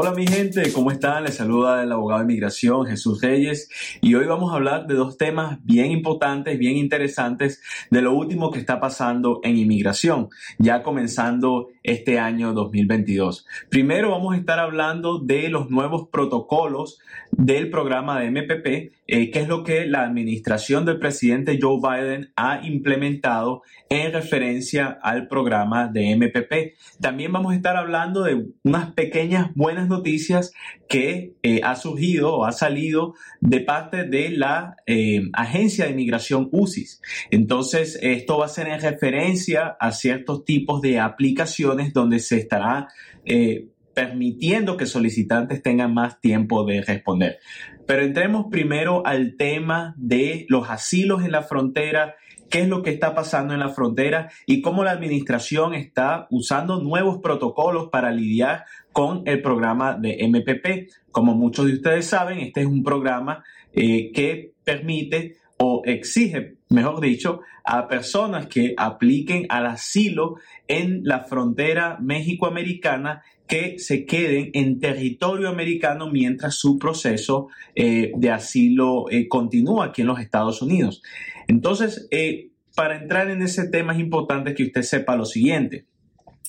Hola mi gente, ¿cómo están? Les saluda el abogado de inmigración Jesús Reyes y hoy vamos a hablar de dos temas bien importantes, bien interesantes de lo último que está pasando en inmigración, ya comenzando este año 2022. Primero vamos a estar hablando de los nuevos protocolos del programa de MPP, eh, que es lo que la administración del presidente Joe Biden ha implementado en referencia al programa de MPP. También vamos a estar hablando de unas pequeñas buenas noticias que eh, ha surgido o ha salido de parte de la eh, Agencia de Inmigración UCIS. Entonces, esto va a ser en referencia a ciertos tipos de aplicaciones donde se estará eh, permitiendo que solicitantes tengan más tiempo de responder. Pero entremos primero al tema de los asilos en la frontera qué es lo que está pasando en la frontera y cómo la administración está usando nuevos protocolos para lidiar con el programa de MPP. Como muchos de ustedes saben, este es un programa eh, que permite o exige, mejor dicho, a personas que apliquen al asilo en la frontera México-americana que se queden en territorio americano mientras su proceso eh, de asilo eh, continúa aquí en los Estados Unidos. Entonces, eh, para entrar en ese tema es importante que usted sepa lo siguiente.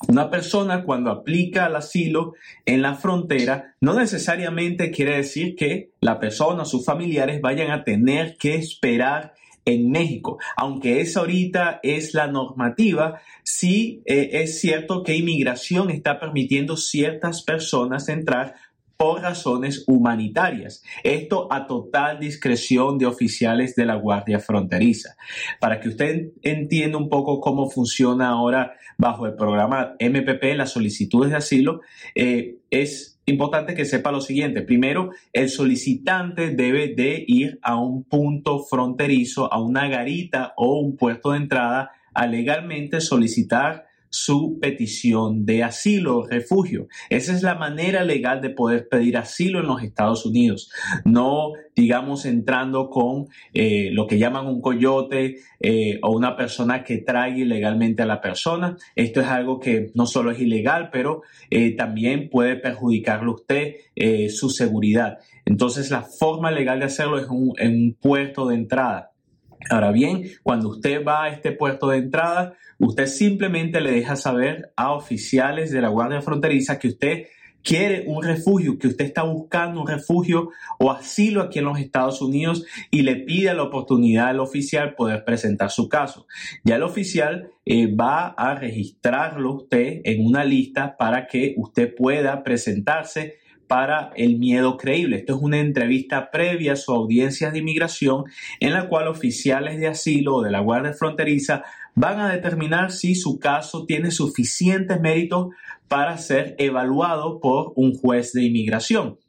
Una persona cuando aplica al asilo en la frontera no necesariamente quiere decir que la persona sus familiares vayan a tener que esperar en México. Aunque esa ahorita es la normativa, sí eh, es cierto que inmigración está permitiendo ciertas personas entrar por razones humanitarias. Esto a total discreción de oficiales de la Guardia Fronteriza. Para que usted entienda un poco cómo funciona ahora bajo el programa MPP las solicitudes de asilo, eh, es importante que sepa lo siguiente. Primero, el solicitante debe de ir a un punto fronterizo, a una garita o un puerto de entrada a legalmente solicitar su petición de asilo o refugio. Esa es la manera legal de poder pedir asilo en los Estados Unidos. No, digamos, entrando con eh, lo que llaman un coyote eh, o una persona que trae ilegalmente a la persona. Esto es algo que no solo es ilegal, pero eh, también puede perjudicarle a usted su seguridad. Entonces, la forma legal de hacerlo es en un puerto de entrada. Ahora bien, cuando usted va a este puerto de entrada, usted simplemente le deja saber a oficiales de la Guardia Fronteriza que usted quiere un refugio, que usted está buscando un refugio o asilo aquí en los Estados Unidos y le pide la oportunidad al oficial poder presentar su caso. Ya el oficial eh, va a registrarlo usted en una lista para que usted pueda presentarse para el miedo creíble. Esto es una entrevista previa a su audiencia de inmigración en la cual oficiales de asilo o de la Guardia Fronteriza van a determinar si su caso tiene suficientes méritos para ser evaluado por un juez de inmigración.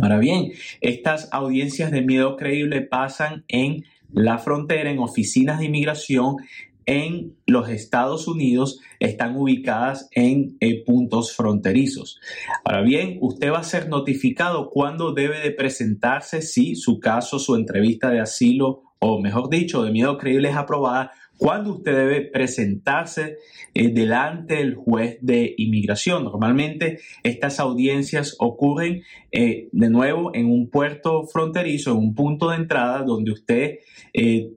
Ahora bien, estas audiencias de miedo creíble pasan en la frontera, en oficinas de inmigración en los Estados Unidos están ubicadas en eh, puntos fronterizos. Ahora bien, usted va a ser notificado cuándo debe de presentarse si su caso, su entrevista de asilo o mejor dicho, de miedo creíble es aprobada, cuándo usted debe presentarse eh, delante del juez de inmigración. Normalmente estas audiencias ocurren eh, de nuevo en un puerto fronterizo, en un punto de entrada donde usted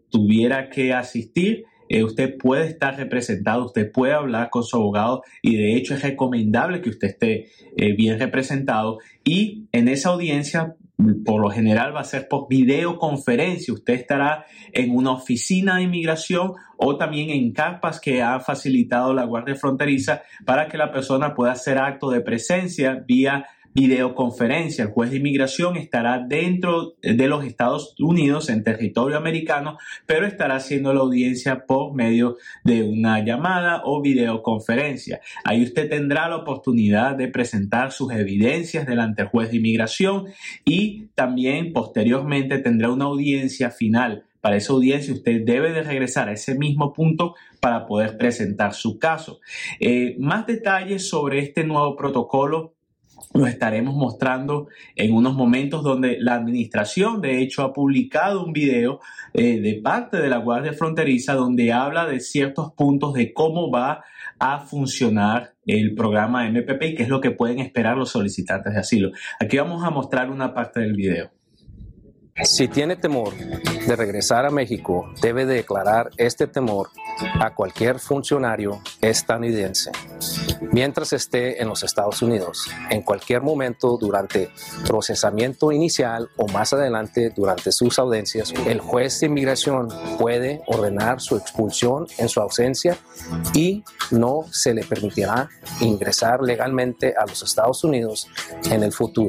tuviera que asistir eh, usted puede estar representado, usted puede hablar con su abogado y de hecho es recomendable que usted esté eh, bien representado y en esa audiencia por lo general va a ser por videoconferencia. Usted estará en una oficina de inmigración o también en carpas que ha facilitado la Guardia Fronteriza para que la persona pueda hacer acto de presencia vía videoconferencia. El juez de inmigración estará dentro de los Estados Unidos, en territorio americano, pero estará haciendo la audiencia por medio de una llamada o videoconferencia. Ahí usted tendrá la oportunidad de presentar sus evidencias delante del juez de inmigración y también posteriormente tendrá una audiencia final. Para esa audiencia usted debe de regresar a ese mismo punto para poder presentar su caso. Eh, más detalles sobre este nuevo protocolo lo estaremos mostrando en unos momentos donde la administración de hecho ha publicado un video eh, de parte de la Guardia Fronteriza donde habla de ciertos puntos de cómo va a funcionar el programa MPP y qué es lo que pueden esperar los solicitantes de asilo. Aquí vamos a mostrar una parte del video. Si tiene temor de regresar a México, debe declarar este temor a cualquier funcionario estadounidense mientras esté en los Estados Unidos, en cualquier momento durante procesamiento inicial o más adelante durante sus audiencias. El juez de inmigración puede ordenar su expulsión en su ausencia y no se le permitirá ingresar legalmente a los Estados Unidos en el futuro.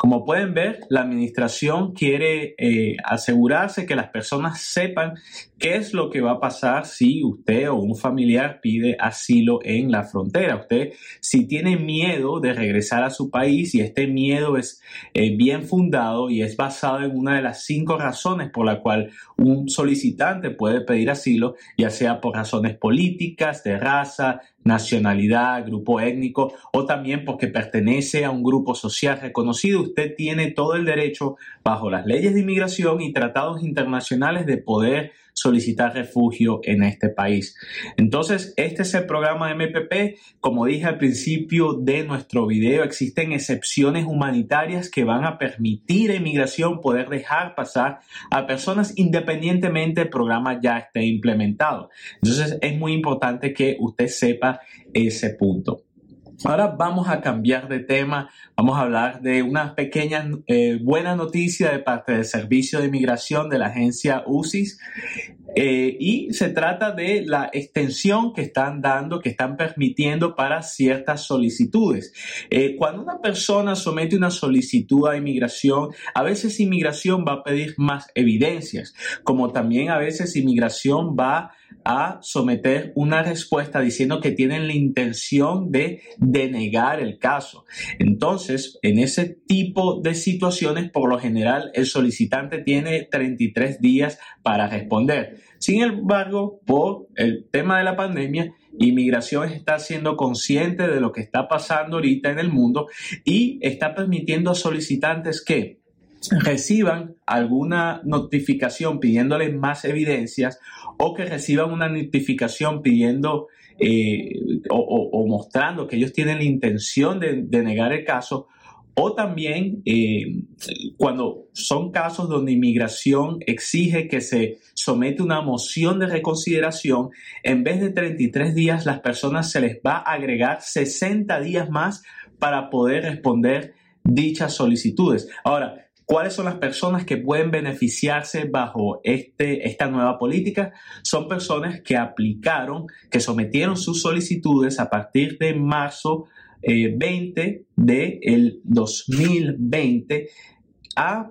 Como pueden ver, la administración quiere eh, asegurarse que las personas sepan qué es lo que va a pasar si usted o un familiar pide asilo en la frontera. Usted, si tiene miedo de regresar a su país y este miedo es eh, bien fundado y es basado en una de las cinco razones por la cual un solicitante puede pedir asilo, ya sea por razones políticas, de raza, nacionalidad, grupo étnico o también porque pertenece a un grupo social reconocido, usted tiene todo el derecho bajo las leyes de inmigración y tratados internacionales de poder solicitar refugio en este país. Entonces, este es el programa MPP. Como dije al principio de nuestro video, existen excepciones humanitarias que van a permitir a inmigración poder dejar pasar a personas independientemente el programa ya esté implementado. Entonces, es muy importante que usted sepa ese punto. Ahora vamos a cambiar de tema, vamos a hablar de una pequeña eh, buena noticia de parte del Servicio de Inmigración de la agencia UCIS eh, y se trata de la extensión que están dando, que están permitiendo para ciertas solicitudes. Eh, cuando una persona somete una solicitud a inmigración, a veces inmigración va a pedir más evidencias, como también a veces inmigración va a someter una respuesta diciendo que tienen la intención de denegar el caso. Entonces, en ese tipo de situaciones, por lo general, el solicitante tiene 33 días para responder. Sin embargo, por el tema de la pandemia, Inmigración está siendo consciente de lo que está pasando ahorita en el mundo y está permitiendo a solicitantes que reciban alguna notificación pidiéndole más evidencias o que reciban una notificación pidiendo eh, o, mostrando que ellos tienen la intención de, negar el caso o también eh, cuando son casos donde inmigración exige que se somete una moción de reconsideración, en vez de 33 días, las personas se les va a agregar 60 días más para poder responder dichas solicitudes. Ahora, ¿Cuáles son las personas que pueden beneficiarse bajo este, esta nueva política? Son personas que aplicaron, que sometieron sus solicitudes a partir de marzo 20 eh, del 2020 a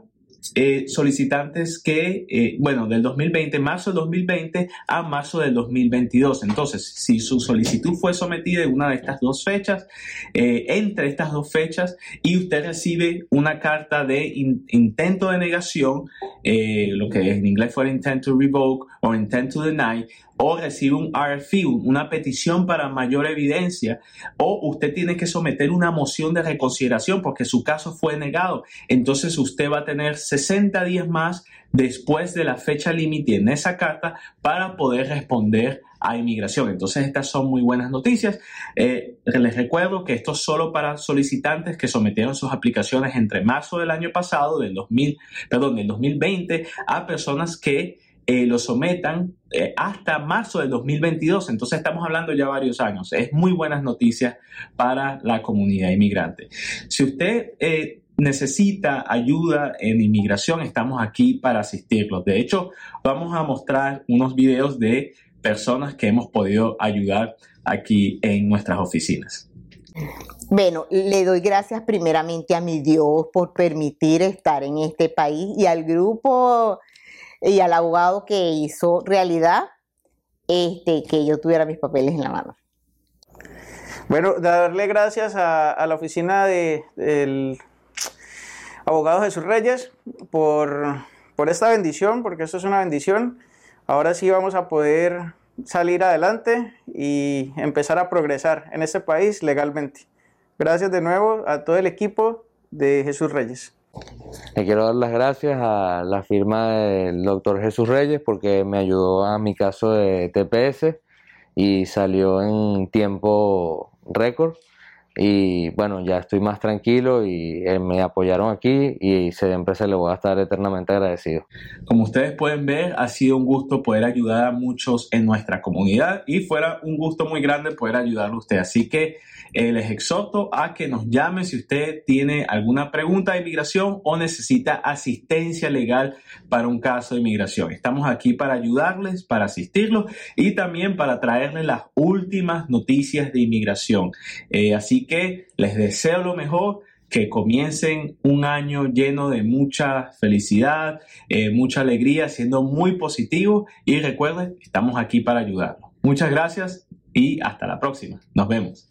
eh, solicitantes que, eh, bueno, del 2020, marzo del 2020 a marzo del 2022. Entonces, si su solicitud fue sometida en una de estas dos fechas, eh, entre estas dos fechas, y usted recibe una carta de intento de negación, lo que en inglés fue intent to revoke o intent to deny, o recibe un RFI, una petición para mayor evidencia, o usted tiene que someter una moción de reconsideración porque su caso fue negado. Entonces usted va a tener 60 días más después de la fecha límite en esa carta para poder responder a inmigración. Entonces estas son muy buenas noticias. Eh, les recuerdo que esto es solo para solicitantes que sometieron sus aplicaciones entre marzo del año pasado, del 2000, perdón, del 2020, a personas que eh, lo sometan eh, hasta marzo del 2022. Entonces estamos hablando ya varios años. Es muy buenas noticias para la comunidad inmigrante. Si usted eh, necesita ayuda en inmigración, estamos aquí para asistirlos. De hecho, vamos a mostrar unos videos de personas que hemos podido ayudar aquí en nuestras oficinas. Bueno, le doy gracias primeramente a mi Dios por permitir estar en este país y al grupo y al abogado que hizo realidad este, que yo tuviera mis papeles en la mano. Bueno, darle gracias a, la oficina del abogado Jesús Reyes por, por esta bendición, porque esto es una bendición. Ahora sí vamos a poder salir adelante y empezar a progresar en este país legalmente. Gracias de nuevo a todo el equipo de Jesús Reyes. Le quiero dar las gracias a la firma del doctor Jesús Reyes porque me ayudó a mi caso de TPS y salió en tiempo récord y bueno, ya estoy más tranquilo y eh, me apoyaron aquí y siempre se le voy a estar eternamente agradecido. Como ustedes pueden ver, ha sido un gusto poder ayudar a muchos en nuestra comunidad y fuera un gusto muy grande poder ayudarle a usted. Así que eh, les exhorto a que nos llame si usted tiene alguna pregunta de inmigración o necesita asistencia legal para un caso de inmigración. Estamos aquí para ayudarles, para asistirlos y también para traerles las últimas noticias de inmigración. Eh, así que les deseo lo mejor que comiencen un año lleno de mucha felicidad, eh, mucha alegría, siendo muy positivo y recuerden, estamos aquí para ayudarlos. Muchas gracias y hasta la próxima. Nos vemos.